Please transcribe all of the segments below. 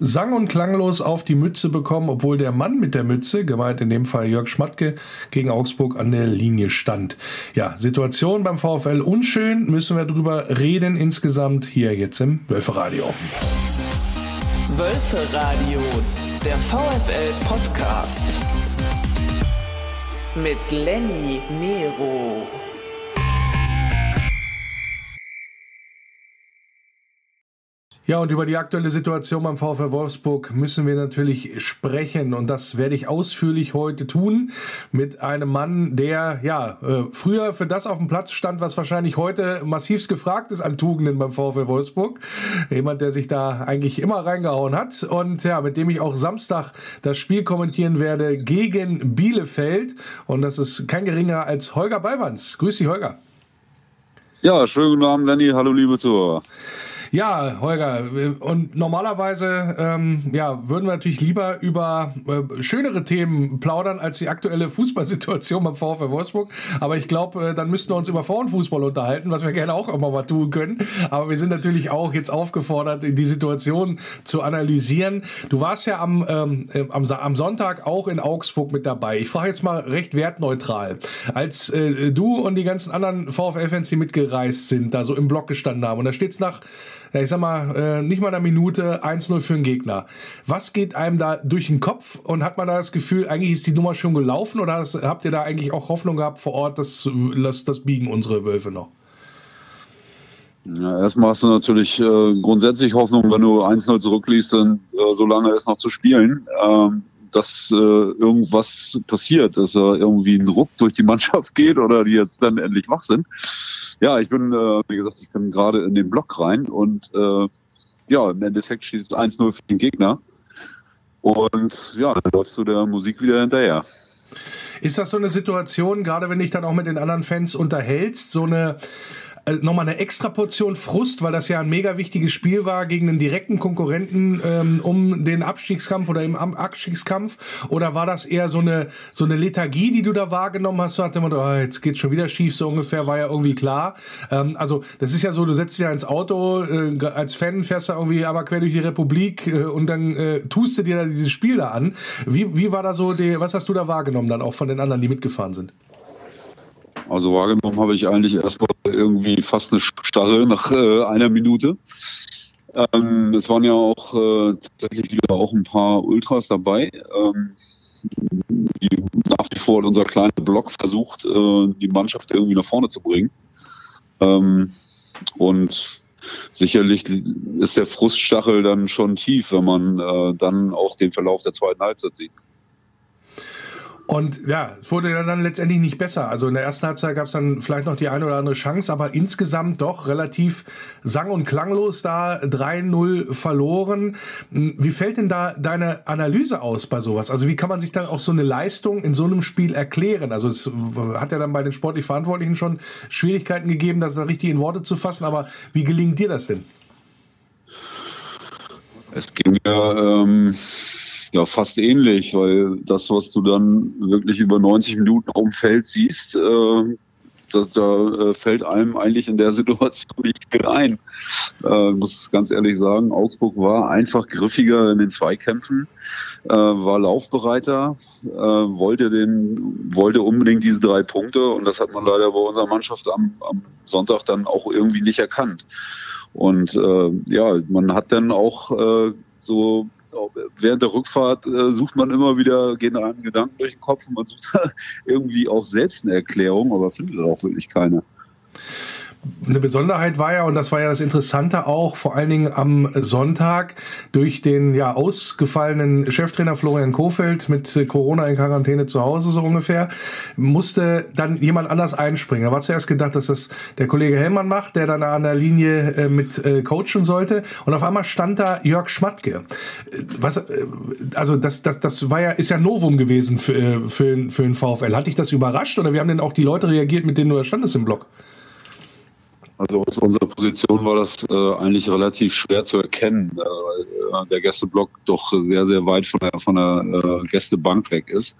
sang- und klanglos auf die Mütze bekommen, obwohl der Mann mit der Mütze, gemeint in dem Fall Jörg Schmatke, gegen Augsburg an der Linie stand. Ja, Situation beim VfL unschön, müssen wir drüber reden insgesamt hier jetzt im Wölferadio. Wölferadio, der VfL Podcast mit Lenny Nero. Ja, und über die aktuelle Situation beim VfL Wolfsburg müssen wir natürlich sprechen. Und das werde ich ausführlich heute tun mit einem Mann, der ja äh, früher für das auf dem Platz stand, was wahrscheinlich heute massivst gefragt ist an Tugenden beim VfL Wolfsburg. Jemand, der sich da eigentlich immer reingehauen hat. Und ja, mit dem ich auch Samstag das Spiel kommentieren werde gegen Bielefeld. Und das ist kein geringer als Holger Ballwanz. Grüß dich, Holger. Ja, schönen guten Abend, Lenny. Hallo, liebe Zuhörer. Ja, Holger, und normalerweise ähm, ja, würden wir natürlich lieber über äh, schönere Themen plaudern als die aktuelle Fußballsituation beim VfL Wolfsburg. Aber ich glaube, äh, dann müssten wir uns über Frauenfußball unterhalten, was wir gerne auch immer mal tun können. Aber wir sind natürlich auch jetzt aufgefordert, die Situation zu analysieren. Du warst ja am, ähm, äh, am, am Sonntag auch in Augsburg mit dabei. Ich frage jetzt mal recht wertneutral. Als äh, du und die ganzen anderen VfL-Fans, die mitgereist sind, da so im Block gestanden haben, und da steht es nach ja, ich sag mal, äh, nicht mal eine Minute 1-0 für den Gegner. Was geht einem da durch den Kopf und hat man da das Gefühl, eigentlich ist die Nummer schon gelaufen oder habt ihr da eigentlich auch Hoffnung gehabt vor Ort, dass das, das biegen unsere Wölfe noch? Ja, erstmal hast du natürlich äh, grundsätzlich Hoffnung, wenn du 1-0 zurückliest, dann äh, so lange ist noch zu spielen, ähm, dass äh, irgendwas passiert, dass irgendwie ein Ruck durch die Mannschaft geht oder die jetzt dann endlich wach sind. Ja, ich bin, äh, wie gesagt, ich bin gerade in den Block rein und äh, ja, im Endeffekt steht es 1-0 für den Gegner. Und ja, dann läufst du der Musik wieder hinterher. Ist das so eine Situation, gerade wenn dich dann auch mit den anderen Fans unterhältst, so eine äh, nochmal eine extra Portion Frust, weil das ja ein mega wichtiges Spiel war gegen einen direkten Konkurrenten ähm, um den Abstiegskampf oder im Abstiegskampf? Oder war das eher so eine, so eine Lethargie, die du da wahrgenommen hast? So hat immer, oh, jetzt geht's schon wieder schief, so ungefähr, war ja irgendwie klar. Ähm, also, das ist ja so, du setzt dich ja ins Auto, äh, als Fan fährst du irgendwie aber quer durch die Republik äh, und dann äh, tust du dir da dieses Spiel da an. Wie, wie war da so, die, was hast du da wahrgenommen dann auch von den anderen, die mitgefahren sind? Also wahrgenommen habe ich eigentlich erstmal irgendwie fast eine Starre nach äh, einer Minute. Ähm, es waren ja auch äh, tatsächlich wieder auch ein paar Ultras dabei, ähm, die nach wie vor unser kleiner Block versucht, äh, die Mannschaft irgendwie nach vorne zu bringen. Ähm, und sicherlich ist der Fruststachel dann schon tief, wenn man äh, dann auch den Verlauf der zweiten Halbzeit sieht. Und ja, es wurde dann letztendlich nicht besser. Also in der ersten Halbzeit gab es dann vielleicht noch die eine oder andere Chance, aber insgesamt doch relativ sang- und klanglos da 3-0 verloren. Wie fällt denn da deine Analyse aus bei sowas? Also wie kann man sich dann auch so eine Leistung in so einem Spiel erklären? Also es hat ja dann bei den sportlich Verantwortlichen schon Schwierigkeiten gegeben, das da richtig in Worte zu fassen, aber wie gelingt dir das denn? Es ging ja... Ähm ja, fast ähnlich, weil das, was du dann wirklich über 90 Minuten auf dem Feld siehst, äh, das, da äh, fällt einem eigentlich in der Situation nicht viel ein. Äh, muss ganz ehrlich sagen, Augsburg war einfach griffiger in den Zweikämpfen, äh, war laufbereiter, äh, wollte den, wollte unbedingt diese drei Punkte und das hat man leider bei unserer Mannschaft am, am Sonntag dann auch irgendwie nicht erkannt. Und äh, ja, man hat dann auch äh, so während der Rückfahrt äh, sucht man immer wieder, gehen einem Gedanken durch den Kopf und man sucht irgendwie auch selbst eine Erklärung, aber findet auch wirklich keine eine Besonderheit war ja, und das war ja das Interessante auch, vor allen Dingen am Sonntag durch den ja ausgefallenen Cheftrainer Florian Kofeld mit Corona in Quarantäne zu Hause so ungefähr, musste dann jemand anders einspringen. Da war zuerst gedacht, dass das der Kollege Hellmann macht, der dann an der Linie äh, mit äh, coachen sollte. Und auf einmal stand da Jörg Schmatke. Was, äh, also das, das, das war ja, ist ja Novum gewesen für, für, für den VfL. Hat dich das überrascht oder wie haben denn auch die Leute reagiert, mit denen du da standest im Block? Also aus unserer Position war das äh, eigentlich relativ schwer zu erkennen, äh, weil äh, der Gästeblock doch sehr, sehr weit von der, von der äh, Gästebank weg ist.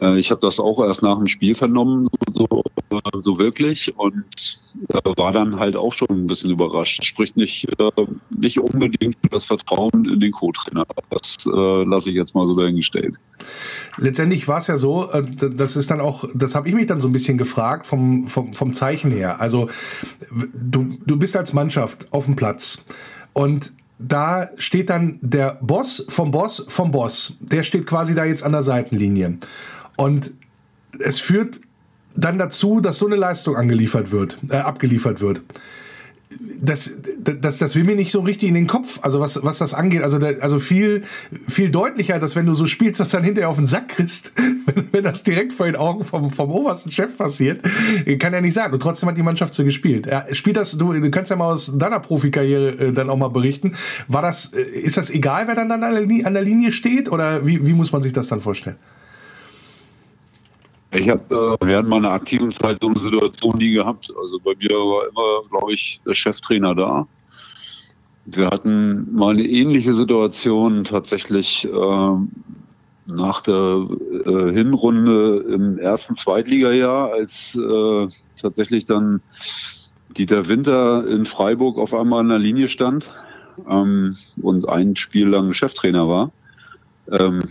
Äh, ich habe das auch erst nach dem Spiel vernommen, so, äh, so wirklich und äh, war dann halt auch schon ein bisschen überrascht. Spricht nicht, nicht unbedingt das Vertrauen in den Co-Trainer. Das lasse ich jetzt mal so dahingestellt. Letztendlich war es ja so, das ist dann auch, das habe ich mich dann so ein bisschen gefragt vom, vom, vom Zeichen her. Also du, du bist als Mannschaft auf dem Platz und da steht dann der Boss vom Boss vom Boss. Der steht quasi da jetzt an der Seitenlinie. Und es führt dann dazu, dass so eine Leistung angeliefert wird, äh, abgeliefert wird. Das, das, das will mir nicht so richtig in den Kopf, also was, was das angeht. Also, also viel, viel deutlicher, dass wenn du so spielst, dass dann hinterher auf den Sack kriegst, wenn, wenn das direkt vor den Augen vom, vom obersten Chef passiert, kann ja nicht sein. Und trotzdem hat die Mannschaft so gespielt. Ja, spielt das, du, du kannst ja mal aus deiner Profikarriere äh, dann auch mal berichten. War das, äh, ist das egal, wer dann an der, an der Linie steht? Oder wie, wie muss man sich das dann vorstellen? Ich habe äh, während meiner aktiven Zeit so eine Situation nie gehabt. Also bei mir war immer, glaube ich, der Cheftrainer da. Wir hatten mal eine ähnliche Situation tatsächlich äh, nach der äh, Hinrunde im ersten Zweitligajahr, als äh, tatsächlich dann Dieter Winter in Freiburg auf einmal an der Linie stand ähm, und ein Spiel lang Cheftrainer war. Ähm,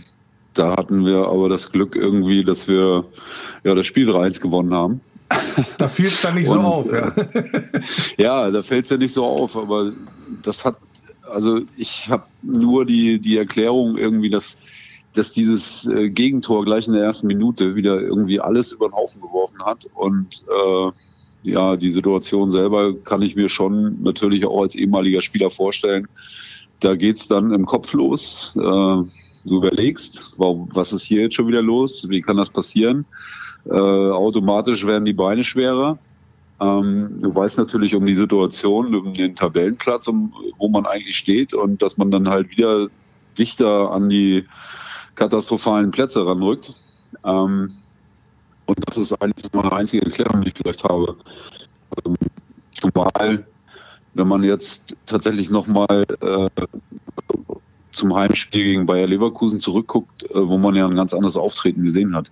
da hatten wir aber das Glück irgendwie, dass wir ja das Spiel 3-1 gewonnen haben. Da fiel es dann nicht Und, so auf, ja. ja, da fällt es ja nicht so auf, aber das hat, also ich habe nur die, die Erklärung irgendwie, dass, dass dieses äh, Gegentor gleich in der ersten Minute wieder irgendwie alles über den Haufen geworfen hat. Und äh, ja, die Situation selber kann ich mir schon natürlich auch als ehemaliger Spieler vorstellen. Da geht es dann im Kopf los. Äh, du überlegst, warum, was ist hier jetzt schon wieder los? Wie kann das passieren? Äh, automatisch werden die Beine schwerer. Ähm, du weißt natürlich um die Situation, um den Tabellenplatz, um, wo man eigentlich steht und dass man dann halt wieder dichter an die katastrophalen Plätze ranrückt. Ähm, und das ist eigentlich meine einzige Erklärung, die ich vielleicht habe. Ähm, zumal, wenn man jetzt tatsächlich nochmal äh, zum Heimspiel gegen Bayer Leverkusen zurückguckt, äh, wo man ja ein ganz anderes Auftreten gesehen hat.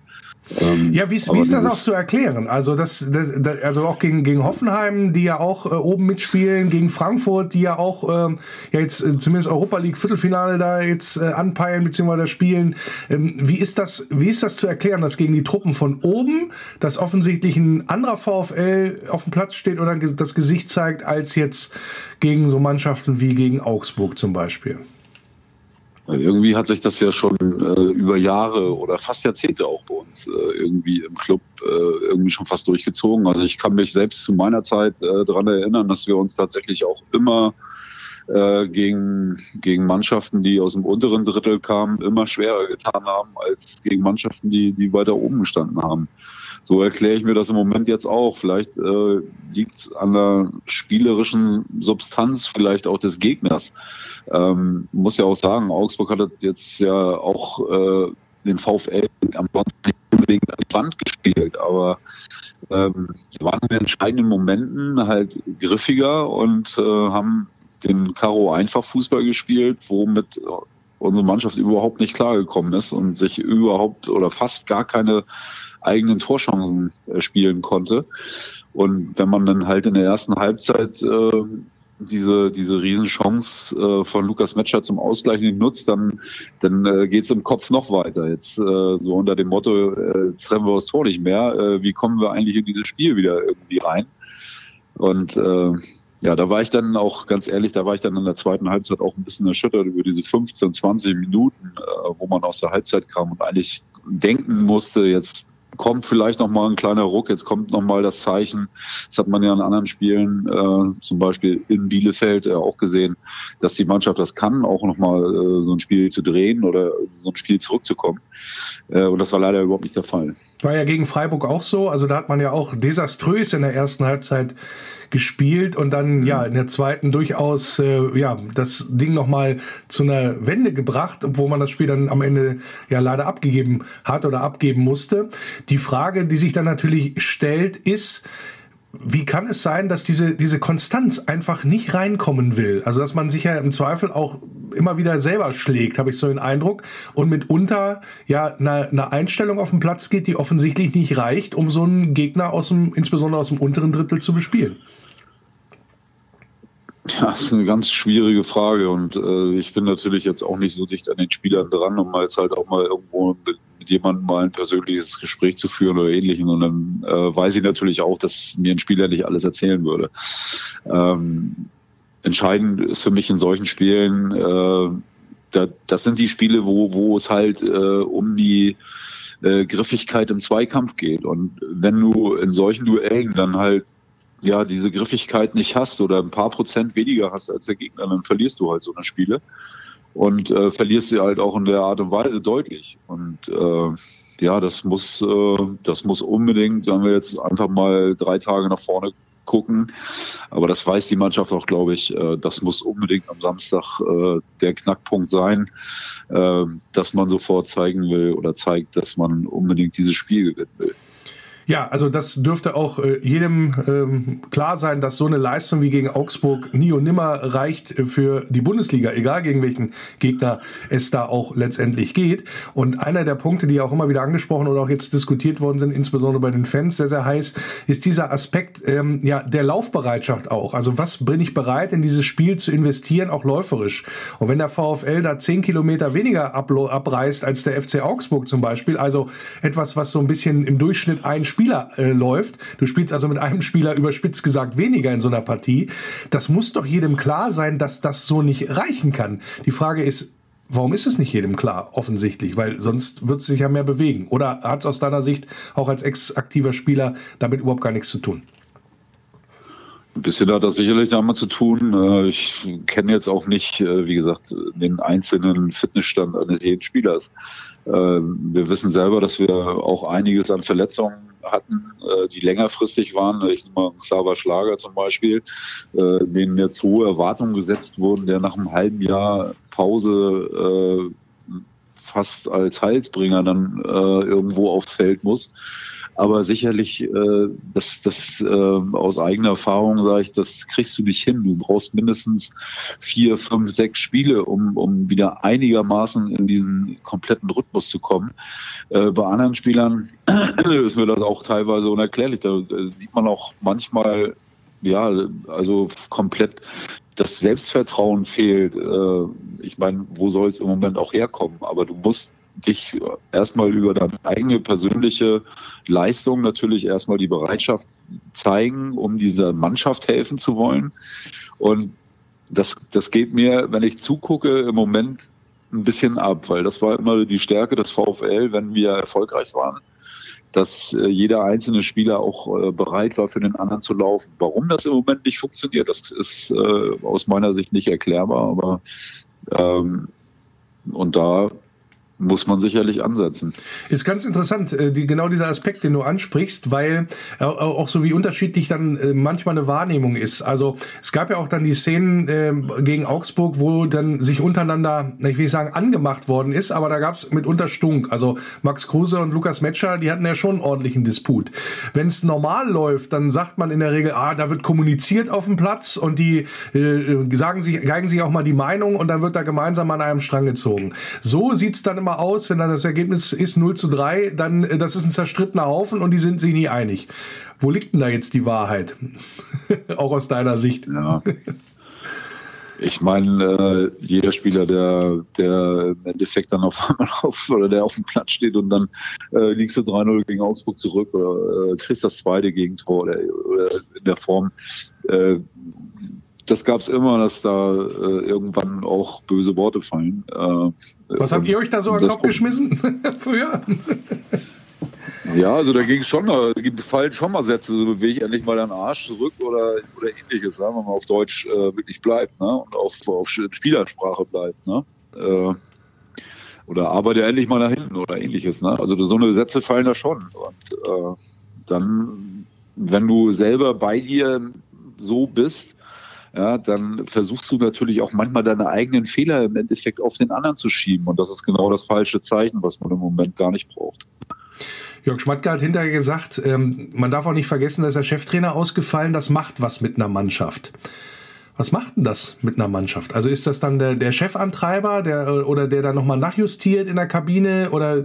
Ähm, ja, wie, wie ist das auch zu erklären? Also das, das, das, also auch gegen, gegen Hoffenheim, die ja auch äh, oben mitspielen, gegen Frankfurt, die ja auch ähm, ja jetzt äh, zumindest Europa League Viertelfinale da jetzt äh, anpeilen bzw. spielen. Ähm, wie ist das, wie ist das zu erklären, dass gegen die Truppen von oben, dass offensichtlich ein anderer VfL auf dem Platz steht oder das Gesicht zeigt, als jetzt gegen so Mannschaften wie gegen Augsburg zum Beispiel? Irgendwie hat sich das ja schon äh, über Jahre oder fast Jahrzehnte auch bei uns äh, irgendwie im Club äh, irgendwie schon fast durchgezogen. Also ich kann mich selbst zu meiner Zeit äh, daran erinnern, dass wir uns tatsächlich auch immer äh, gegen, gegen Mannschaften, die aus dem unteren Drittel kamen, immer schwerer getan haben als gegen Mannschaften, die, die weiter oben gestanden haben. So erkläre ich mir das im Moment jetzt auch. Vielleicht äh, liegt es an der spielerischen Substanz, vielleicht auch des Gegners. Ähm, muss ja auch sagen, Augsburg hat jetzt ja auch äh, den VfL am nicht unbedingt an die Wand gespielt, aber ähm, sie waren in den entscheidenden Momenten halt griffiger und äh, haben den Karo einfach Fußball gespielt, womit unsere Mannschaft überhaupt nicht klargekommen ist und sich überhaupt oder fast gar keine eigenen Torchancen äh, spielen konnte. Und wenn man dann halt in der ersten Halbzeit äh, diese, diese Riesenchance äh, von Lukas Metscher zum Ausgleich nicht nutzt, dann, dann äh, geht es im Kopf noch weiter. Jetzt äh, so unter dem Motto, äh, jetzt treffen wir das Tor nicht mehr, äh, wie kommen wir eigentlich in dieses Spiel wieder irgendwie rein? Und äh, ja, da war ich dann auch ganz ehrlich, da war ich dann in der zweiten Halbzeit auch ein bisschen erschüttert über diese 15, 20 Minuten, äh, wo man aus der Halbzeit kam und eigentlich denken musste, jetzt kommt vielleicht noch mal ein kleiner Ruck, jetzt kommt noch mal das Zeichen. Das hat man ja in anderen Spielen, äh, zum Beispiel in Bielefeld, äh, auch gesehen, dass die Mannschaft das kann, auch noch mal äh, so ein Spiel zu drehen oder so ein Spiel zurückzukommen. Äh, und das war leider überhaupt nicht der Fall. War ja gegen Freiburg auch so. Also da hat man ja auch desaströs in der ersten Halbzeit gespielt und dann ja in der zweiten durchaus äh, ja das Ding noch mal zu einer Wende gebracht, obwohl man das Spiel dann am Ende ja leider abgegeben hat oder abgeben musste. Die Frage, die sich dann natürlich stellt, ist wie kann es sein, dass diese, diese Konstanz einfach nicht reinkommen will? Also, dass man sich ja im Zweifel auch immer wieder selber schlägt, habe ich so den Eindruck. Und mitunter ja eine, eine Einstellung auf den Platz geht, die offensichtlich nicht reicht, um so einen Gegner aus dem, insbesondere aus dem unteren Drittel zu bespielen. Ja, das ist eine ganz schwierige Frage und äh, ich bin natürlich jetzt auch nicht so dicht an den Spielern dran, um jetzt halt auch mal irgendwo mit, mit jemandem mal ein persönliches Gespräch zu führen oder ähnlichen. Und dann äh, weiß ich natürlich auch, dass mir ein Spieler nicht alles erzählen würde. Ähm, entscheidend ist für mich in solchen Spielen, äh, da, das sind die Spiele, wo, wo es halt äh, um die äh, Griffigkeit im Zweikampf geht. Und wenn du in solchen Duellen dann halt ja diese Griffigkeit nicht hast oder ein paar Prozent weniger hast als der Gegner, dann verlierst du halt so eine Spiele und äh, verlierst sie halt auch in der Art und Weise deutlich. Und äh, ja, das muss, äh, das muss unbedingt, wenn wir jetzt einfach mal drei Tage nach vorne gucken, aber das weiß die Mannschaft auch, glaube ich, äh, das muss unbedingt am Samstag äh, der Knackpunkt sein, äh, dass man sofort zeigen will oder zeigt, dass man unbedingt dieses Spiel gewinnen will. Ja, also das dürfte auch äh, jedem ähm, klar sein, dass so eine Leistung wie gegen Augsburg nie und nimmer reicht für die Bundesliga, egal gegen welchen Gegner es da auch letztendlich geht. Und einer der Punkte, die auch immer wieder angesprochen oder auch jetzt diskutiert worden sind, insbesondere bei den Fans, sehr, sehr heiß, ist dieser Aspekt ähm, ja, der Laufbereitschaft auch. Also was bin ich bereit, in dieses Spiel zu investieren, auch läuferisch? Und wenn der VfL da zehn Kilometer weniger abreißt als der FC Augsburg zum Beispiel, also etwas, was so ein bisschen im Durchschnitt ein Spieler äh, läuft. Du spielst also mit einem Spieler überspitzt gesagt weniger in so einer Partie. Das muss doch jedem klar sein, dass das so nicht reichen kann. Die Frage ist, Warum ist es nicht jedem klar, offensichtlich? Weil sonst wird es sich ja mehr bewegen. Oder hat es aus deiner Sicht auch als ex-aktiver Spieler damit überhaupt gar nichts zu tun? Ein bisschen hat das sicherlich damit zu tun. Äh, ich kenne jetzt auch nicht, äh, wie gesagt, den einzelnen Fitnessstand eines jeden Spielers. Äh, wir wissen selber, dass wir auch einiges an Verletzungen hatten, die längerfristig waren. Ich nehme mal Xaver Schlager zum Beispiel, denen jetzt hohe Erwartungen gesetzt wurden, der nach einem halben Jahr Pause fast als Heilsbringer dann irgendwo aufs Feld muss. Aber sicherlich, äh, das, das äh, aus eigener Erfahrung sage ich, das kriegst du nicht hin. Du brauchst mindestens vier, fünf, sechs Spiele, um, um wieder einigermaßen in diesen kompletten Rhythmus zu kommen. Äh, bei anderen Spielern ist mir das auch teilweise unerklärlich. Da, da sieht man auch manchmal, ja, also komplett das Selbstvertrauen fehlt. Äh, ich meine, wo soll es im Moment auch herkommen? Aber du musst dich erstmal über deine eigene persönliche Leistung natürlich erstmal die Bereitschaft zeigen, um dieser Mannschaft helfen zu wollen. Und das, das geht mir, wenn ich zugucke, im Moment ein bisschen ab, weil das war immer die Stärke des VfL, wenn wir erfolgreich waren, dass äh, jeder einzelne Spieler auch äh, bereit war, für den anderen zu laufen. Warum das im Moment nicht funktioniert, das ist äh, aus meiner Sicht nicht erklärbar, aber ähm, und da muss man sicherlich ansetzen. Ist ganz interessant, äh, die, genau dieser Aspekt, den du ansprichst, weil äh, auch so wie unterschiedlich dann äh, manchmal eine Wahrnehmung ist. Also es gab ja auch dann die Szenen äh, gegen Augsburg, wo dann sich untereinander, ich will sagen, angemacht worden ist, aber da gab es mitunter Stunk. Also Max Kruse und Lukas Metscher, die hatten ja schon einen ordentlichen Disput. Wenn es normal läuft, dann sagt man in der Regel, ah, da wird kommuniziert auf dem Platz und die äh, sagen sich, geigen sich auch mal die Meinung und dann wird da gemeinsam an einem Strang gezogen. So sieht's dann immer mal aus, wenn dann das Ergebnis ist 0 zu 3, dann äh, das ist ein zerstrittener Haufen und die sind sich nie einig. Wo liegt denn da jetzt die Wahrheit? Auch aus deiner Sicht. Ja. Ich meine, äh, jeder Spieler, der, der im Endeffekt dann auf einmal auf oder der auf dem Platz steht und dann äh, liegst du 3-0 gegen Augsburg zurück oder äh, kriegst das zweite Gegentor oder, oder in der Form, äh, das gab es immer, dass da äh, irgendwann auch böse Worte fallen. Äh, Was habt ihr euch da so an den Kopf geschmissen früher? Ja, also da ging es schon, da fallen schon mal Sätze, so bewege ich endlich mal deinen Arsch zurück oder, oder ähnliches, ne? wenn man auf Deutsch äh, wirklich bleibt ne? und auf, auf Spielersprache bleibt. Ne? Äh, oder arbeite endlich mal nach hinten oder ähnliches. Ne? Also so eine Sätze fallen da schon. Und äh, dann, wenn du selber bei dir so bist, ja, dann versuchst du natürlich auch manchmal deine eigenen Fehler im Endeffekt auf den anderen zu schieben. Und das ist genau das falsche Zeichen, was man im Moment gar nicht braucht. Jörg Schmatke hat hinterher gesagt, ähm, man darf auch nicht vergessen, dass der Cheftrainer ausgefallen, das macht was mit einer Mannschaft. Was macht denn das mit einer Mannschaft? Also ist das dann der, der Chefantreiber der, oder der dann nochmal nachjustiert in der Kabine oder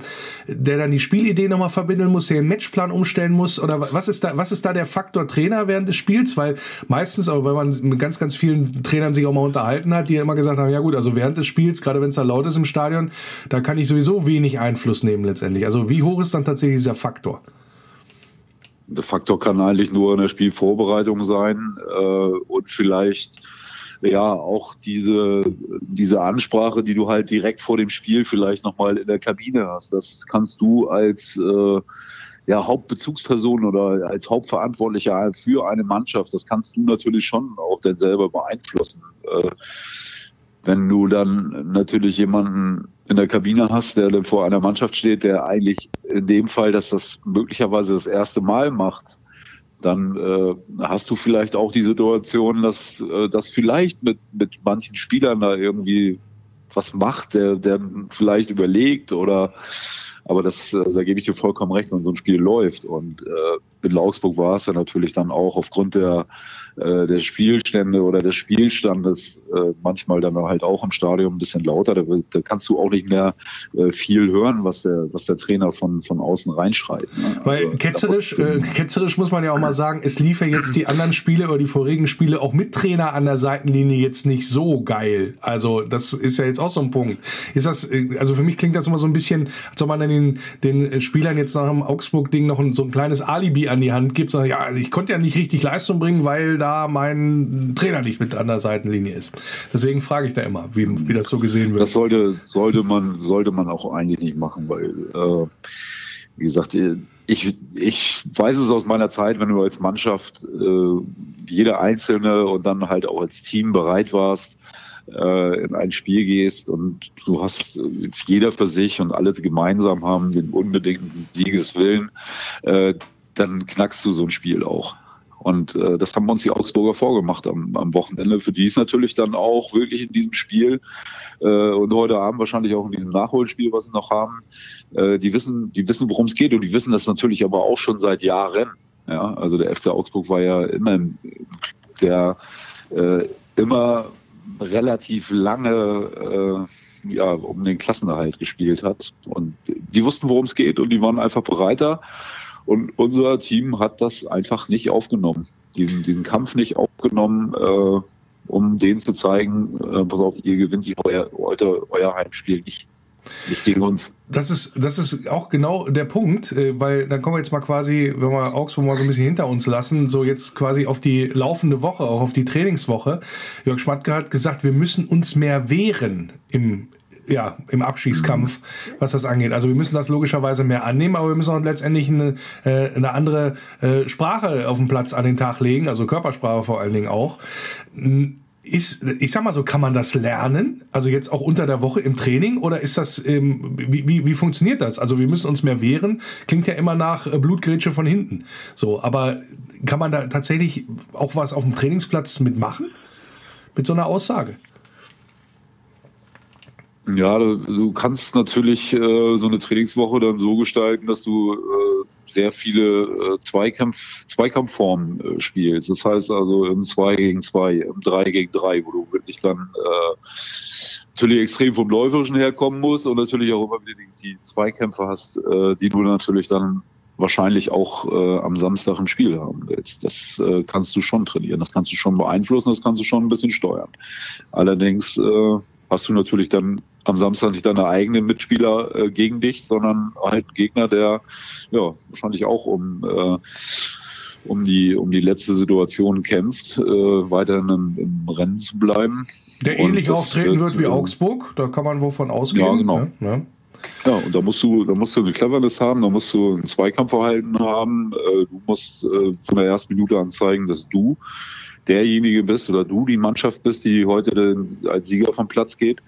der dann die Spielidee nochmal verbinden muss, der den Matchplan umstellen muss? Oder was ist da, was ist da der Faktor Trainer während des Spiels? Weil meistens, aber wenn man mit ganz, ganz vielen Trainern sich auch mal unterhalten hat, die immer gesagt haben, ja gut, also während des Spiels, gerade wenn es da laut ist im Stadion, da kann ich sowieso wenig Einfluss nehmen letztendlich. Also wie hoch ist dann tatsächlich dieser Faktor? Der Faktor kann eigentlich nur in der Spielvorbereitung sein äh, und vielleicht ja auch diese, diese Ansprache, die du halt direkt vor dem Spiel vielleicht nochmal in der Kabine hast. Das kannst du als äh, ja, Hauptbezugsperson oder als Hauptverantwortlicher für eine Mannschaft, das kannst du natürlich schon auch dann selber beeinflussen. Äh, wenn du dann natürlich jemanden in der Kabine hast, der dann vor einer Mannschaft steht, der eigentlich in dem Fall, dass das möglicherweise das erste Mal macht, dann äh, hast du vielleicht auch die Situation, dass äh, das vielleicht mit, mit manchen Spielern da irgendwie was macht, der, der vielleicht überlegt oder aber das, äh, da gebe ich dir vollkommen recht, wenn so ein Spiel läuft. Und äh, in Augsburg war es ja natürlich dann auch aufgrund der äh, der Spielstände oder des Spielstandes äh, manchmal dann halt auch im Stadion ein bisschen lauter. Da, da kannst du auch nicht mehr äh, viel hören, was der, was der Trainer von, von außen reinschreit. Ne? Weil also, ketzerisch, äh, ketzerisch muss man ja auch mal sagen, es lief ja jetzt die anderen Spiele oder die vorigen Spiele auch mit Trainer an der Seitenlinie jetzt nicht so geil. Also das ist ja jetzt auch so ein Punkt. Ist das, äh, also für mich klingt das immer so ein bisschen, als ob man den, den Spielern jetzt nach dem Augsburg-Ding noch ein, so ein kleines Alibi an die Hand gibt, sondern ja, also ich konnte ja nicht richtig Leistung bringen, weil da mein Trainer nicht mit an der Seitenlinie ist. Deswegen frage ich da immer, wie, wie das so gesehen wird. Das sollte, sollte, man, sollte man auch eigentlich nicht machen, weil, äh, wie gesagt, ich, ich weiß es aus meiner Zeit, wenn du als Mannschaft äh, jeder Einzelne und dann halt auch als Team bereit warst, äh, in ein Spiel gehst und du hast äh, jeder für sich und alle gemeinsam haben den unbedingten Siegeswillen, äh, dann knackst du so ein Spiel auch. Und äh, das haben uns die Augsburger vorgemacht am, am Wochenende. Für die ist natürlich dann auch wirklich in diesem Spiel äh, und heute Abend wahrscheinlich auch in diesem Nachholspiel, was sie noch haben, äh, die wissen, die wissen, worum es geht und die wissen das natürlich aber auch schon seit Jahren. Ja, also der FC Augsburg war ja immer der äh, immer relativ lange äh, ja, um den Klassenerhalt gespielt hat. Und die wussten, worum es geht und die waren einfach bereiter. Und unser Team hat das einfach nicht aufgenommen, diesen, diesen Kampf nicht aufgenommen, äh, um denen zu zeigen, äh, pass auf, ihr gewinnt die euer, heute euer Heimspiel nicht. Gegen uns. Das ist, das ist auch genau der Punkt, äh, weil dann kommen wir jetzt mal quasi, wenn wir Augsburg mal so ein bisschen hinter uns lassen, so jetzt quasi auf die laufende Woche, auch auf die Trainingswoche. Jörg Schmatke hat gesagt, wir müssen uns mehr wehren im, ja, im Abschießkampf, was das angeht. Also wir müssen das logischerweise mehr annehmen, aber wir müssen auch letztendlich eine, äh, eine andere äh, Sprache auf dem Platz an den Tag legen, also Körpersprache vor allen Dingen auch. Ist, ich sag mal so, kann man das lernen? Also jetzt auch unter der Woche im Training oder ist das, ähm, wie, wie, wie funktioniert das? Also wir müssen uns mehr wehren, klingt ja immer nach äh, Blutgrätsche von hinten. So, aber kann man da tatsächlich auch was auf dem Trainingsplatz mitmachen? Mit so einer Aussage? Ja, du, kannst natürlich äh, so eine Trainingswoche dann so gestalten, dass du äh, sehr viele äh, Zweikampf, Zweikampfformen äh, spielst. Das heißt also im 2 gegen 2, im 3 gegen 3, wo du wirklich dann äh, natürlich extrem vom Läuferischen herkommen musst und natürlich auch immer wieder die, die Zweikämpfe hast, äh, die du natürlich dann wahrscheinlich auch äh, am Samstag im Spiel haben willst. Das äh, kannst du schon trainieren, das kannst du schon beeinflussen, das kannst du schon ein bisschen steuern. Allerdings äh, hast du natürlich dann am Samstag nicht deine eigenen Mitspieler äh, gegen dich, sondern halt einen Gegner, der ja wahrscheinlich auch um äh, um die um die letzte Situation kämpft, äh, weiterhin im, im Rennen zu bleiben. Der ähnlich auftreten wird wie Augsburg, da kann man wovon ausgehen. Ja, genau. Ne? Ja, und da musst du, da musst du eine Cleverness haben, da musst du ein Zweikampfverhalten haben. Äh, du musst äh, von der ersten Minute an zeigen, dass du derjenige bist oder du die Mannschaft bist, die heute als Sieger vom Platz geht.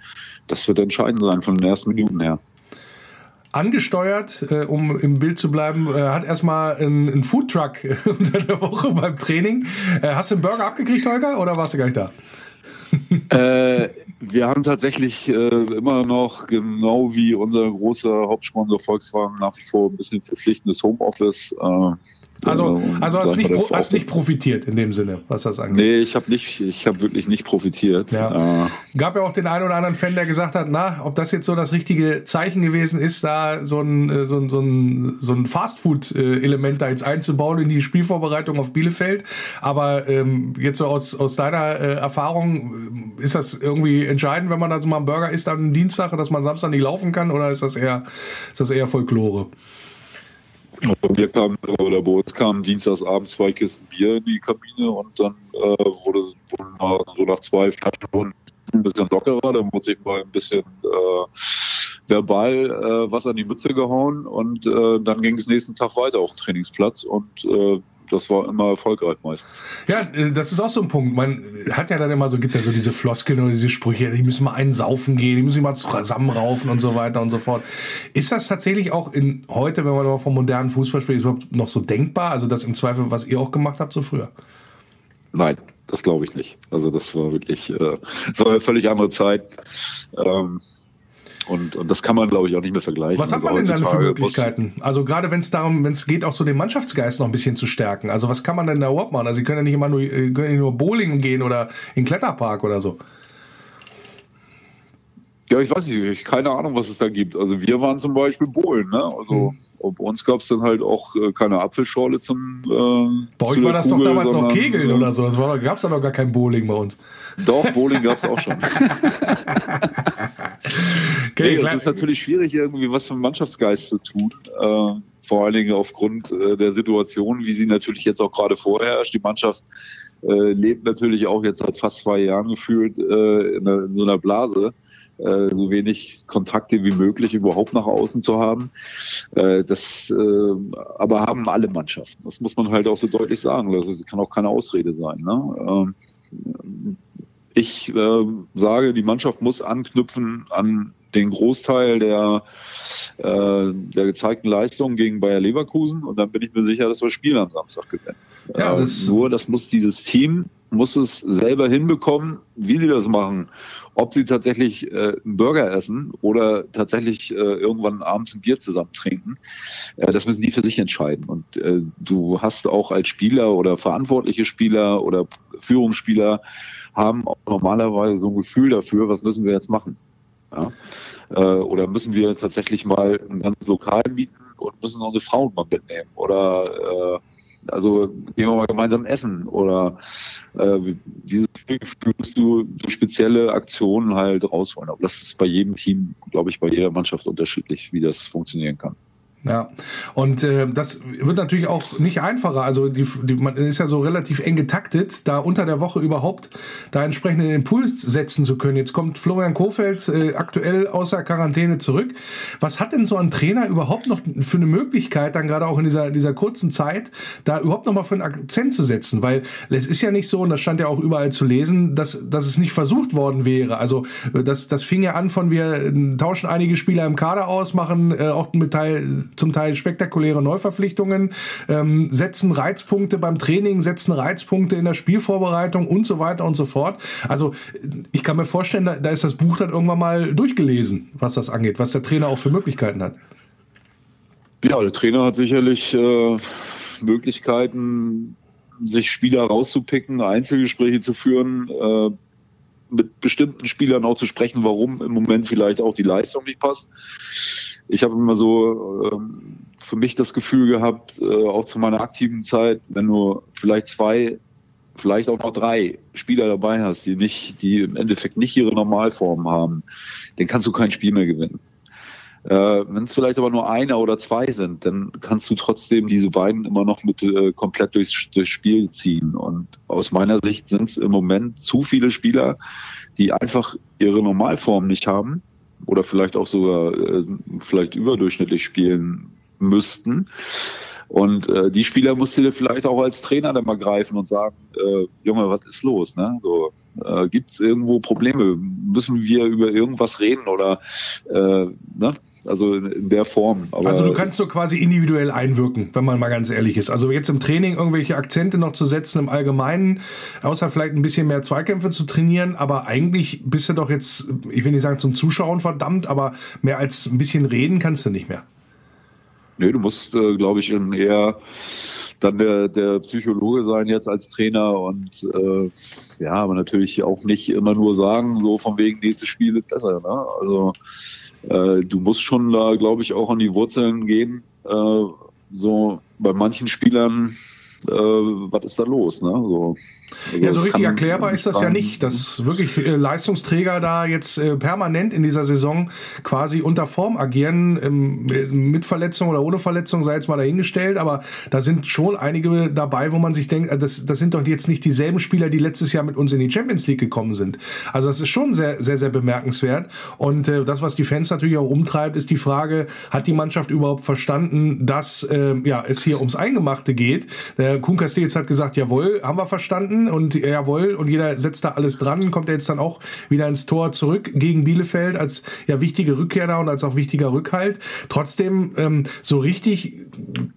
Das wird entscheidend sein von den ersten Minuten her angesteuert, äh, um im Bild zu bleiben, äh, hat erstmal einen, einen Foodtruck unter der Woche beim Training. Äh, hast du einen Burger abgekriegt, Holger, oder warst du gar nicht da? äh, wir haben tatsächlich äh, immer noch, genau wie unser großer Hauptsponsor Volkswagen, nach wie vor ein bisschen verpflichtendes Homeoffice. Also, also hast, nicht, hast nicht profitiert in dem Sinne, was das angeht. Nee, ich habe nicht, ich habe wirklich nicht profitiert. Ja. Äh, Gab ja auch den einen oder anderen Fan, der gesagt hat, na, ob das jetzt so das richtige Zeichen gewesen ist, da so ein, äh, so ein, so ein, so ein Fastfood-Element da jetzt einzubauen in die Spielvorbereitung auf Bielefeld. Aber ähm, jetzt so aus, aus deiner äh, Erfahrung, ist das irgendwie entscheidend, wenn man da so mal einen Burger isst am Dienstag, dass man Samstag nicht laufen kann, oder ist das eher, ist das eher Folklore? Bei mir kam, oder bei uns kamen dienstagsabends zwei Kisten Bier in die Kabine und dann äh, wurde so nach zwei Flaschen ein bisschen lockerer, dann wurde sich mal ein bisschen äh, verbal äh, was an die Mütze gehauen und äh, dann ging es nächsten Tag weiter auf den Trainingsplatz und äh, das war immer erfolgreich meistens. Ja, äh, das ist auch so ein Punkt. Man hat ja dann immer so, gibt ja so diese Floskeln oder diese Sprüche, die müssen mal einen saufen gehen, die müssen mal zusammenraufen und so weiter und so fort. Ist das tatsächlich auch in heute, wenn man vom modernen Fußball spricht, überhaupt noch so denkbar? Also das im Zweifel, was ihr auch gemacht habt so früher? Nein, das glaube ich nicht. Also das war wirklich, äh, das war eine völlig andere Zeit. Ähm, und, und das kann man, glaube ich, auch nicht mehr vergleichen. Was hat man also denn dann für Möglichkeiten? Also gerade wenn es darum, wenn es geht, auch so den Mannschaftsgeist noch ein bisschen zu stärken. Also was kann man denn da überhaupt machen? Also sie können ja nicht immer nur, äh, können ja nur Bowling gehen oder in Kletterpark oder so. Ja, ich weiß nicht, ich keine Ahnung, was es da gibt. Also wir waren zum Beispiel Bowlen, ne? Also hm. bei uns gab es dann halt auch äh, keine Apfelschorle zum. Äh, bei euch war das Kugel, doch damals sondern, noch Kegeln äh, oder so. Es gab es da noch gar kein Bowling bei uns. Doch, Bowling gab es auch schon. Okay, nee, das ist natürlich schwierig, irgendwie was für einen Mannschaftsgeist zu tun. Äh, vor allen Dingen aufgrund äh, der Situation, wie sie natürlich jetzt auch gerade vorherrscht. Die Mannschaft äh, lebt natürlich auch jetzt seit fast zwei Jahren gefühlt äh, in, in, so einer Blase. Äh, so wenig Kontakte wie möglich überhaupt nach außen zu haben. Äh, das aber haben alle Mannschaften. Das muss man halt auch so deutlich sagen. Das kann auch keine Ausrede sein. Ne? Ähm, ich sage, die Mannschaft muss anknüpfen an den Großteil der, äh, der gezeigten Leistung gegen Bayer Leverkusen und dann bin ich mir sicher, dass wir Spiel am Samstag gewinnen. Ja, äh, das nur, das muss dieses Team, muss es selber hinbekommen, wie sie das machen. Ob sie tatsächlich äh, einen Burger essen oder tatsächlich äh, irgendwann abends ein Bier zusammen trinken, äh, das müssen die für sich entscheiden. Und äh, du hast auch als Spieler oder verantwortliche Spieler oder Führungsspieler haben auch normalerweise so ein Gefühl dafür, was müssen wir jetzt machen. Ja? Äh, oder müssen wir tatsächlich mal ein ganzes Lokal mieten und müssen unsere Frauen mal mitnehmen? Oder äh, also gehen wir mal gemeinsam essen oder äh, dieses Gefühl musst du durch spezielle Aktionen halt rausholen. Aber das ist bei jedem Team, glaube ich, bei jeder Mannschaft unterschiedlich, wie das funktionieren kann. Ja, und äh, das wird natürlich auch nicht einfacher. Also die, die, man ist ja so relativ eng getaktet, da unter der Woche überhaupt da entsprechend den Impuls setzen zu können. Jetzt kommt Florian Kofeld äh, aktuell außer Quarantäne zurück. Was hat denn so ein Trainer überhaupt noch für eine Möglichkeit, dann gerade auch in dieser, dieser kurzen Zeit, da überhaupt noch mal für einen Akzent zu setzen? Weil es ist ja nicht so, und das stand ja auch überall zu lesen, dass, dass es nicht versucht worden wäre. Also das, das fing ja an von, wir äh, tauschen einige Spieler im Kader aus, machen äh, auch mit Teil zum Teil spektakuläre Neuverpflichtungen, ähm, setzen Reizpunkte beim Training, setzen Reizpunkte in der Spielvorbereitung und so weiter und so fort. Also ich kann mir vorstellen, da, da ist das Buch dann irgendwann mal durchgelesen, was das angeht, was der Trainer auch für Möglichkeiten hat. Ja, der Trainer hat sicherlich äh, Möglichkeiten, sich Spieler rauszupicken, Einzelgespräche zu führen, äh, mit bestimmten Spielern auch zu sprechen, warum im Moment vielleicht auch die Leistung nicht passt ich habe immer so ähm, für mich das Gefühl gehabt, äh, auch zu meiner aktiven Zeit, wenn du vielleicht zwei, vielleicht auch noch drei Spieler dabei hast, die nicht, die im Endeffekt nicht ihre Normalform haben, dann kannst du kein Spiel mehr gewinnen. Äh, wenn es vielleicht aber nur einer oder zwei sind, dann kannst du trotzdem diese beiden immer noch mit äh, komplett durchs, durchs Spiel ziehen. Und aus meiner Sicht sind es im Moment zu viele Spieler, die einfach ihre Normalform nicht haben oder vielleicht auch sogar äh, vielleicht überdurchschnittlich spielen müssten. Und äh, die Spieler musst du vielleicht auch als Trainer dann mal greifen und sagen, äh, Junge, was ist los? Ne? So, äh, Gibt es irgendwo Probleme? Müssen wir über irgendwas reden oder äh, ne? Also in der Form. Aber also du kannst so quasi individuell einwirken, wenn man mal ganz ehrlich ist. Also jetzt im Training irgendwelche Akzente noch zu setzen im Allgemeinen, außer vielleicht ein bisschen mehr Zweikämpfe zu trainieren, aber eigentlich bist du doch jetzt, ich will nicht sagen zum Zuschauen verdammt, aber mehr als ein bisschen reden kannst du nicht mehr. Nee, du musst, äh, glaube ich, eher dann der, der Psychologe sein jetzt als Trainer und äh, ja, aber natürlich auch nicht immer nur sagen, so von wegen nächstes Spiel wird besser. Ne? Also äh, du musst schon da, glaube ich, auch an die Wurzeln gehen. Äh, so bei manchen Spielern äh, was ist da los? Ne? So, also ja, so richtig erklärbar ist das ja nicht, dass wirklich äh, Leistungsträger da jetzt äh, permanent in dieser Saison quasi unter Form agieren, ähm, mit Verletzung oder ohne Verletzung, sei jetzt mal dahingestellt, aber da sind schon einige dabei, wo man sich denkt, äh, das, das sind doch jetzt nicht dieselben Spieler, die letztes Jahr mit uns in die Champions League gekommen sind. Also das ist schon sehr, sehr, sehr bemerkenswert. Und äh, das, was die Fans natürlich auch umtreibt, ist die Frage, hat die Mannschaft überhaupt verstanden, dass äh, ja, es hier ums Eingemachte geht? Der Kuhn Castells hat gesagt, jawohl, haben wir verstanden und jawohl, und jeder setzt da alles dran, kommt er jetzt dann auch wieder ins Tor zurück gegen Bielefeld als ja wichtige Rückkehr da und als auch wichtiger Rückhalt. Trotzdem, ähm, so richtig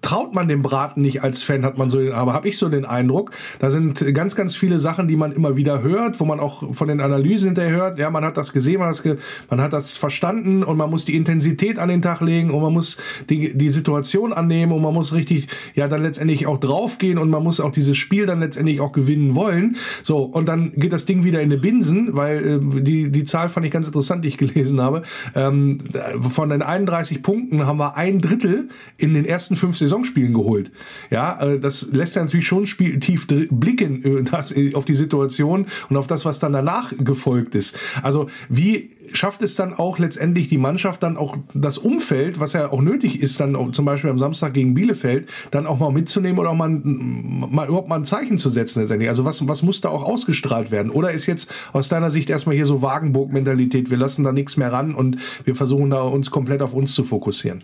traut man dem Braten nicht als Fan, hat man so, aber habe ich so den Eindruck. Da sind ganz, ganz viele Sachen, die man immer wieder hört, wo man auch von den Analysen hinterher hört, ja, man hat das gesehen, man hat das, ge man hat das verstanden und man muss die Intensität an den Tag legen und man muss die, die Situation annehmen und man muss richtig, ja, dann letztendlich auch draufgehen und man muss auch dieses Spiel dann letztendlich auch gewinnen wollen. So, und dann geht das Ding wieder in eine Binsen, weil äh, die, die Zahl fand ich ganz interessant, die ich gelesen habe. Ähm, von den 31 Punkten haben wir ein Drittel in den ersten fünf Saisonspielen geholt. Ja, äh, das lässt ja natürlich schon Spiel, tief blicken äh, das, äh, auf die Situation und auf das, was dann danach gefolgt ist. Also wie schafft es dann auch letztendlich die Mannschaft dann auch das Umfeld, was ja auch nötig ist, dann auch zum Beispiel am Samstag gegen Bielefeld, dann auch mal mitzunehmen oder auch mal, mal überhaupt mal ein Zeichen zu setzen letztendlich. Also was, was muss da auch ausgestrahlt werden? Oder ist jetzt aus deiner Sicht erstmal hier so Wagenburg-Mentalität, wir lassen da nichts mehr ran und wir versuchen da uns komplett auf uns zu fokussieren?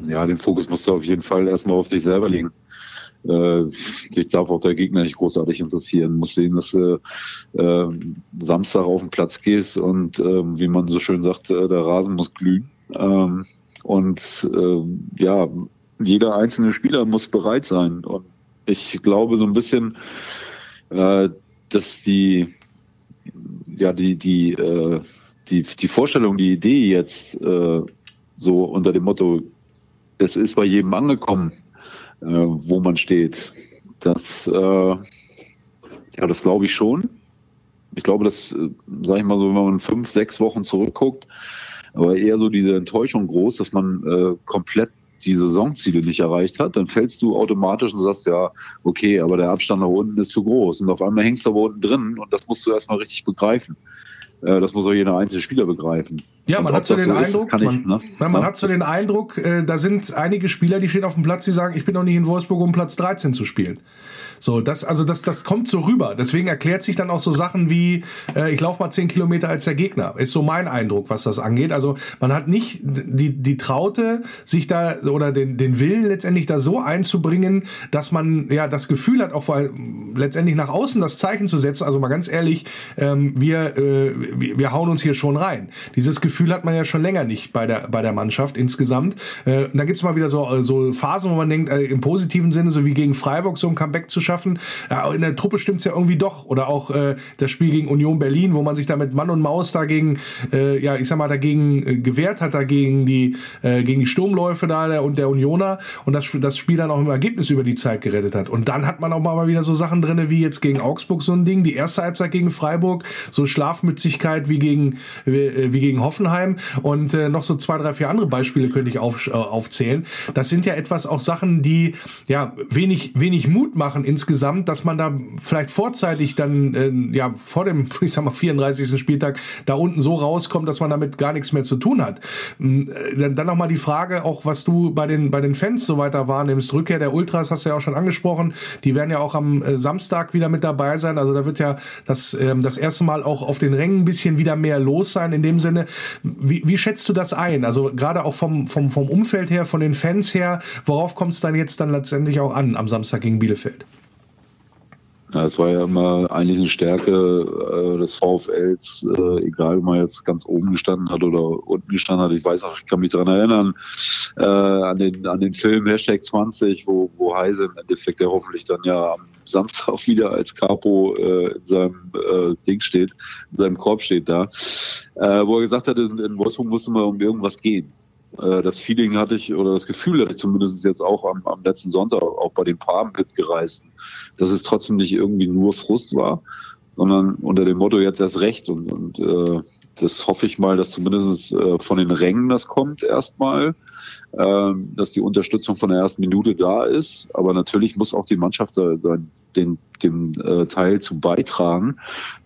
Ja, den Fokus musst du auf jeden Fall erstmal auf dich selber legen. Äh, sich darf auch der Gegner nicht großartig interessieren. Muss sehen, dass du äh, Samstag auf den Platz gehst und äh, wie man so schön sagt, äh, der Rasen muss glühen. Ähm, und äh, ja, jeder einzelne Spieler muss bereit sein. Und ich glaube so ein bisschen, äh, dass die ja die die äh, die die Vorstellung, die Idee jetzt äh, so unter dem Motto, es ist bei jedem angekommen, äh, wo man steht. Das, äh, ja, das glaube ich schon. Ich glaube, das, äh, sage ich mal so, wenn man fünf, sechs Wochen zurückguckt, aber eher so diese Enttäuschung groß, dass man äh, komplett die Saisonziele nicht erreicht hat, dann fällst du automatisch und sagst, ja, okay, aber der Abstand nach unten ist zu groß. Und auf einmal hängst du aber unten drin und das musst du erstmal richtig begreifen. Äh, das muss auch jeder einzelne Spieler begreifen. Ja, man hat so den Eindruck, ist, man, ich, ne? man ja. hat so den Eindruck, da sind einige Spieler, die stehen auf dem Platz, die sagen, ich bin noch nicht in Wolfsburg, um Platz 13 zu spielen. So, das, also das, das kommt so rüber. Deswegen erklärt sich dann auch so Sachen wie, äh, ich laufe mal zehn Kilometer als der Gegner. Ist so mein Eindruck, was das angeht. Also man hat nicht die, die Traute, sich da oder den, den Willen letztendlich da so einzubringen, dass man ja das Gefühl hat, auch vor, letztendlich nach außen das Zeichen zu setzen. Also mal ganz ehrlich, ähm, wir, äh, wir hauen uns hier schon rein. Dieses Gefühl hat man ja schon länger nicht bei der, bei der Mannschaft insgesamt. Äh, da gibt's mal wieder so, so Phasen, wo man denkt, äh, im positiven Sinne, so wie gegen Freiburg so ein Comeback zu schaffen. Ja, in der Truppe stimmt's ja irgendwie doch. Oder auch äh, das Spiel gegen Union Berlin, wo man sich da mit Mann und Maus dagegen, äh, ja, ich sag mal, dagegen äh, gewehrt hat, dagegen die, äh, gegen die Sturmläufe da der, und der Unioner und das, das Spiel dann auch im Ergebnis über die Zeit gerettet hat. Und dann hat man auch mal wieder so Sachen drinne wie jetzt gegen Augsburg so ein Ding, die erste Halbzeit gegen Freiburg, so Schlafmützigkeit wie gegen, wie, äh, wie gegen Hoffenheim und äh, noch so zwei, drei, vier andere Beispiele könnte ich auf, äh, aufzählen. Das sind ja etwas auch Sachen, die ja wenig, wenig Mut machen in insgesamt, dass man da vielleicht vorzeitig dann äh, ja vor dem, ich sag mal, 34. Spieltag da unten so rauskommt, dass man damit gar nichts mehr zu tun hat. Hm, äh, dann nochmal die Frage, auch was du bei den, bei den Fans so weiter wahrnimmst. Rückkehr der Ultras hast du ja auch schon angesprochen. Die werden ja auch am äh, Samstag wieder mit dabei sein. Also da wird ja das, ähm, das erste Mal auch auf den Rängen ein bisschen wieder mehr los sein. In dem Sinne, wie, wie schätzt du das ein? Also gerade auch vom, vom, vom Umfeld her, von den Fans her, worauf kommt es dann jetzt dann letztendlich auch an am Samstag gegen Bielefeld? Ja, es war ja immer eigentlich eine Stärke äh, des VfLs, äh, egal ob man jetzt ganz oben gestanden hat oder unten gestanden hat. Ich weiß auch, ich kann mich daran erinnern, äh, an, den, an den Film Hashtag 20, wo, wo Heise im Endeffekt ja hoffentlich dann ja am Samstag wieder als Capo äh, in seinem äh, Ding steht, in seinem Korb steht da, äh, wo er gesagt hat, in, in Wolfsburg musste man um irgendwas gehen. Äh, das Feeling hatte ich oder das Gefühl hatte ich zumindest jetzt auch am, am letzten Sonntag, auch bei den Paaren mitgereisten, dass es trotzdem nicht irgendwie nur Frust war, sondern unter dem Motto jetzt erst recht und, und äh, das hoffe ich mal, dass zumindest äh, von den Rängen das kommt erstmal, äh, dass die Unterstützung von der ersten Minute da ist. Aber natürlich muss auch die Mannschaft da, da den, dem äh, Teil zu beitragen,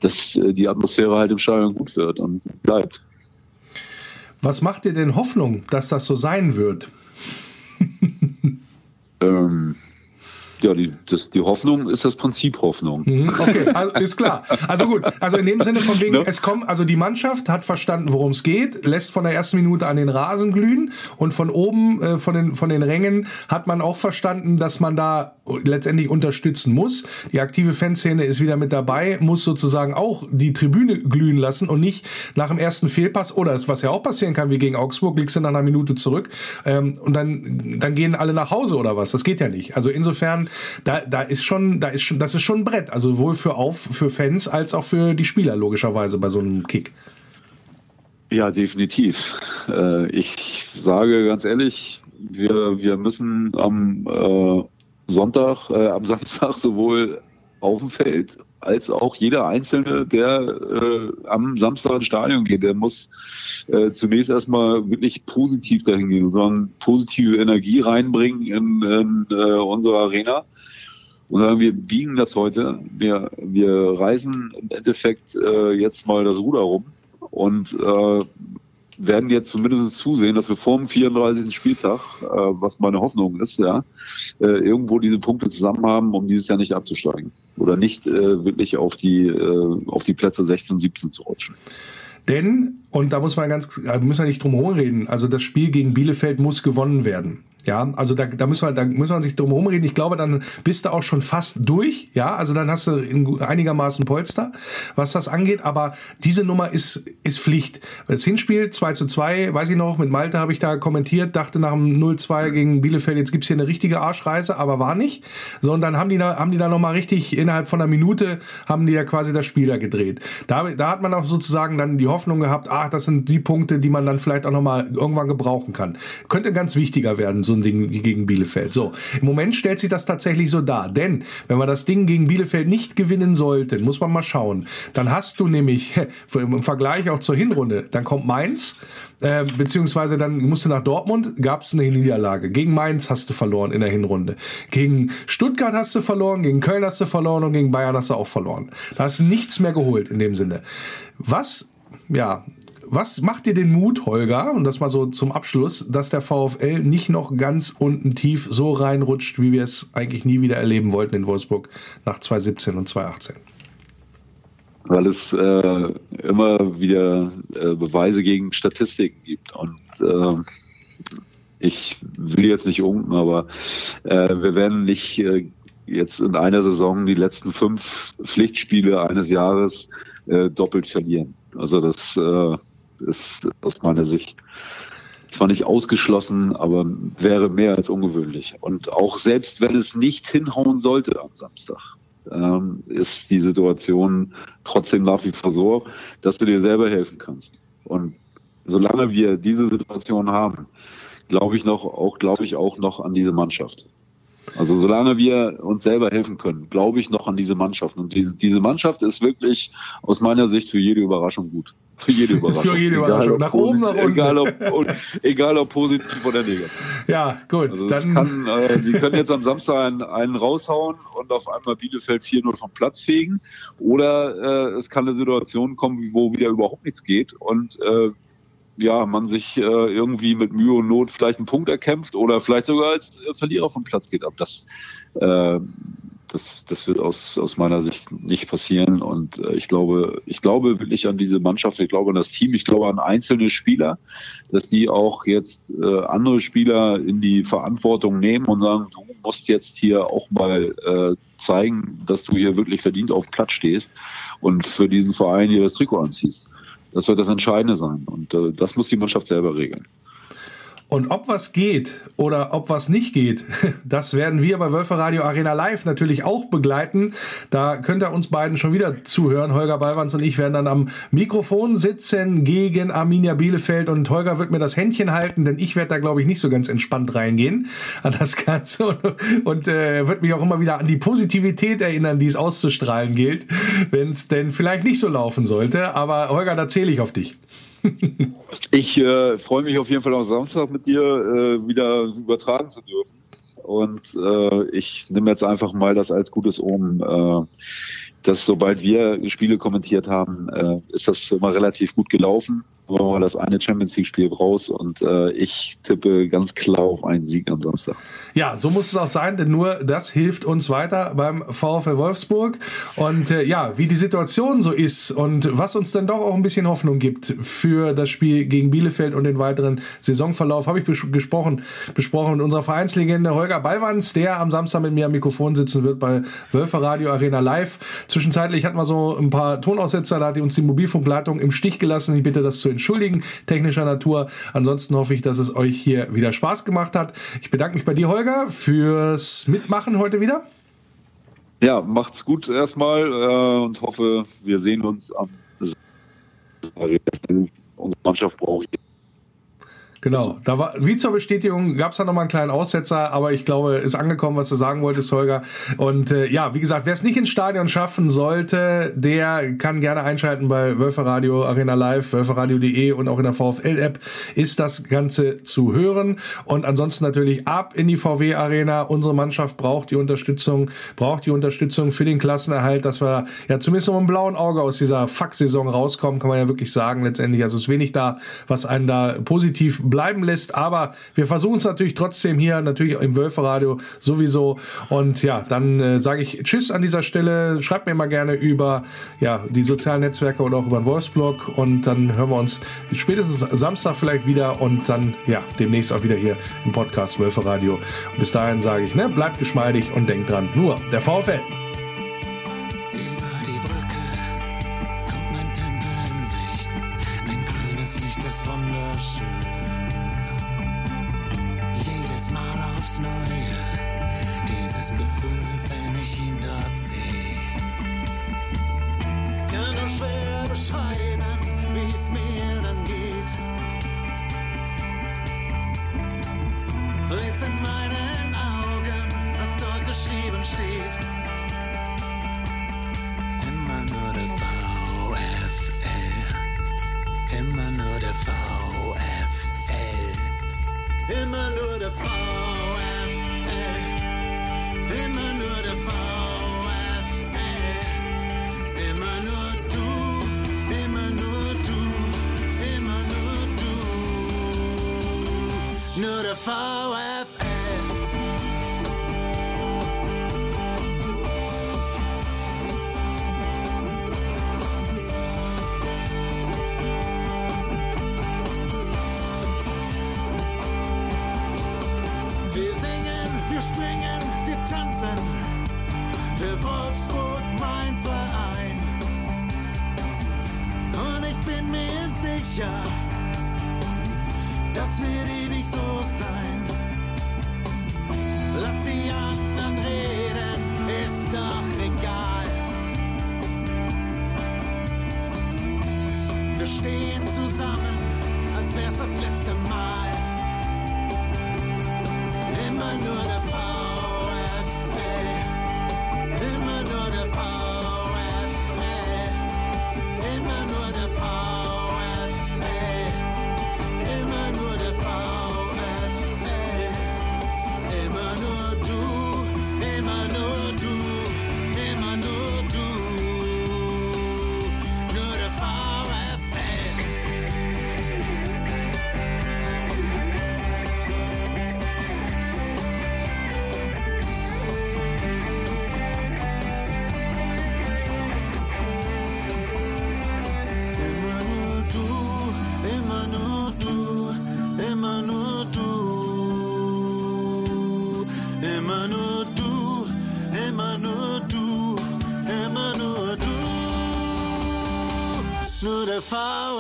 dass äh, die Atmosphäre halt im Stadion gut wird und bleibt. Was macht dir denn Hoffnung, dass das so sein wird? ähm, ja, die, das, die Hoffnung ist das Prinzip Hoffnung. Mhm, okay, also ist klar. Also gut, also in dem Sinne von wegen, no? es kommt, also die Mannschaft hat verstanden, worum es geht, lässt von der ersten Minute an den Rasen glühen und von oben, äh, von, den, von den Rängen hat man auch verstanden, dass man da letztendlich unterstützen muss. Die aktive Fanszene ist wieder mit dabei, muss sozusagen auch die Tribüne glühen lassen und nicht nach dem ersten Fehlpass oder was ja auch passieren kann, wie gegen Augsburg, liegst du nach einer Minute zurück ähm, und dann, dann gehen alle nach Hause oder was. Das geht ja nicht. Also insofern da, da ist schon, da ist schon, das ist schon ein Brett. Also sowohl für auf, für Fans als auch für die Spieler, logischerweise, bei so einem Kick. Ja, definitiv. Äh, ich sage ganz ehrlich, wir, wir müssen am äh, Sonntag, äh, am Samstag sowohl auf dem Feld als auch jeder Einzelne, der äh, am Samstag ins Stadion geht, der muss äh, zunächst erstmal wirklich positiv dahin gehen, sondern positive Energie reinbringen in, in äh, unsere Arena. Und sagen, wir biegen das heute. Wir, wir reisen im Endeffekt äh, jetzt mal das Ruder rum und äh, werden jetzt zumindest zusehen, dass wir vor dem 34. Spieltag, äh, was meine Hoffnung ist, ja, äh, irgendwo diese Punkte zusammen haben, um dieses Jahr nicht abzusteigen oder nicht äh, wirklich auf die, äh, auf die Plätze 16, 17 zu rutschen. Denn, und da muss man ganz, müssen wir nicht drum herum reden, also das Spiel gegen Bielefeld muss gewonnen werden. Ja, also da, da, muss man, da muss man sich drum herum reden. Ich glaube, dann bist du auch schon fast durch. Ja, also dann hast du einigermaßen Polster, was das angeht. Aber diese Nummer ist, ist Pflicht. Das Hinspiel 2 zu 2, weiß ich noch, mit Malte habe ich da kommentiert, dachte nach dem 0-2 gegen Bielefeld, jetzt gibt's hier eine richtige Arschreise, aber war nicht. So, und dann haben die da, haben die da nochmal richtig innerhalb von einer Minute, haben die ja quasi das Spiel da gedreht. Da, da hat man auch sozusagen dann die Hoffnung gehabt, ach, das sind die Punkte, die man dann vielleicht auch nochmal irgendwann gebrauchen kann. Könnte ganz wichtiger werden, so ein Ding gegen Bielefeld. So, im Moment stellt sich das tatsächlich so dar. Denn wenn wir das Ding gegen Bielefeld nicht gewinnen sollten, muss man mal schauen. Dann hast du nämlich im Vergleich auch zur Hinrunde, dann kommt Mainz, äh, beziehungsweise dann musst du nach Dortmund, gab es eine Niederlage. Gegen Mainz hast du verloren in der Hinrunde. Gegen Stuttgart hast du verloren, gegen Köln hast du verloren und gegen Bayern hast du auch verloren. Da hast du nichts mehr geholt in dem Sinne. Was, ja, was macht dir den Mut, Holger, und das mal so zum Abschluss, dass der VfL nicht noch ganz unten tief so reinrutscht, wie wir es eigentlich nie wieder erleben wollten in Wolfsburg nach 2017 und 2018? Weil es äh, immer wieder äh, Beweise gegen Statistiken gibt. Und äh, ich will jetzt nicht unken, aber äh, wir werden nicht äh, jetzt in einer Saison die letzten fünf Pflichtspiele eines Jahres äh, doppelt verlieren. Also das ist aus meiner Sicht zwar nicht ausgeschlossen, aber wäre mehr als ungewöhnlich. Und auch selbst wenn es nicht hinhauen sollte am Samstag, ähm, ist die Situation trotzdem nach wie vor so, dass du dir selber helfen kannst. Und solange wir diese Situation haben, glaube ich noch, auch glaube ich auch noch an diese Mannschaft. Also solange wir uns selber helfen können, glaube ich noch an diese Mannschaft. Und diese, diese Mannschaft ist wirklich aus meiner Sicht für jede Überraschung gut. Für jede Überraschung. Für jede Überraschung. nach oben, nach unten. Egal ob, egal ob positiv oder negativ. Ja, gut. Also dann kann, äh, die können jetzt am Samstag einen, einen raushauen und auf einmal Bielefeld 4-0 vom Platz fegen. Oder äh, es kann eine Situation kommen, wo wieder überhaupt nichts geht und äh, ja, man sich äh, irgendwie mit Mühe und Not vielleicht einen Punkt erkämpft oder vielleicht sogar als äh, Verlierer vom Platz geht. Aber das äh, das, das wird aus, aus meiner Sicht nicht passieren. Und äh, ich glaube, ich glaube wirklich an diese Mannschaft, ich glaube an das Team, ich glaube an einzelne Spieler, dass die auch jetzt äh, andere Spieler in die Verantwortung nehmen und sagen, du musst jetzt hier auch mal äh, zeigen, dass du hier wirklich verdient auf dem Platz stehst und für diesen Verein hier das Trikot anziehst. Das soll das Entscheidende sein. Und äh, das muss die Mannschaft selber regeln. Und ob was geht oder ob was nicht geht, das werden wir bei Wölfer Radio Arena Live natürlich auch begleiten. Da könnt ihr uns beiden schon wieder zuhören. Holger Ballwanz und ich werden dann am Mikrofon sitzen gegen Arminia Bielefeld und Holger wird mir das Händchen halten, denn ich werde da glaube ich nicht so ganz entspannt reingehen an das Ganze und, und äh, wird mich auch immer wieder an die Positivität erinnern, die es auszustrahlen gilt, wenn es denn vielleicht nicht so laufen sollte. Aber Holger, da zähle ich auf dich. Ich äh, freue mich auf jeden Fall am Samstag mit dir äh, wieder übertragen zu dürfen. Und äh, ich nehme jetzt einfach mal das als gutes Omen, äh, dass sobald wir Spiele kommentiert haben, äh, ist das immer relativ gut gelaufen wir das eine Champions League-Spiel raus und äh, ich tippe ganz klar auf einen Sieg am Samstag. Ja, so muss es auch sein, denn nur das hilft uns weiter beim VfL Wolfsburg. Und äh, ja, wie die Situation so ist und was uns dann doch auch ein bisschen Hoffnung gibt für das Spiel gegen Bielefeld und den weiteren Saisonverlauf, habe ich bes gesprochen, besprochen mit unserer Vereinslegende Holger Ballwanz, der am Samstag mit mir am Mikrofon sitzen wird bei Wölfer Radio Arena Live. Zwischenzeitlich hatten wir so ein paar Tonaussetzer, da hat uns die Mobilfunkleitung im Stich gelassen. Ich bitte das zu entschuldigen, technischer Natur. Ansonsten hoffe ich, dass es euch hier wieder Spaß gemacht hat. Ich bedanke mich bei dir, Holger, fürs Mitmachen heute wieder. Ja, macht's gut erstmal äh, und hoffe, wir sehen uns am. Unsere Mannschaft braucht Genau, da war, wie zur Bestätigung gab es da nochmal einen kleinen Aussetzer, aber ich glaube, ist angekommen, was du sagen wolltest, Holger. Und äh, ja, wie gesagt, wer es nicht ins Stadion schaffen sollte, der kann gerne einschalten bei Wölfer Radio Arena Live, wölferradio.de und auch in der VfL-App ist das Ganze zu hören. Und ansonsten natürlich ab in die VW Arena. Unsere Mannschaft braucht die Unterstützung, braucht die Unterstützung für den Klassenerhalt, dass wir ja zumindest noch mit einem blauen Auge aus dieser Fuck-Saison rauskommen, kann man ja wirklich sagen, letztendlich. Also ist wenig da, was einen da positiv bleiben lässt. Aber wir versuchen es natürlich trotzdem hier, natürlich im Wölferadio sowieso. Und ja, dann äh, sage ich Tschüss an dieser Stelle. Schreibt mir mal gerne über ja, die sozialen Netzwerke oder auch über den Wolfsblog. Und dann hören wir uns spätestens Samstag vielleicht wieder und dann ja demnächst auch wieder hier im Podcast Wölferadio. bis dahin sage ich, ne, bleibt geschmeidig und denkt dran, nur der VfL. der VfL. Wir singen, wir springen, wir tanzen. Für Wolfsburg mein Verein. Und ich bin mir sicher. Der VfL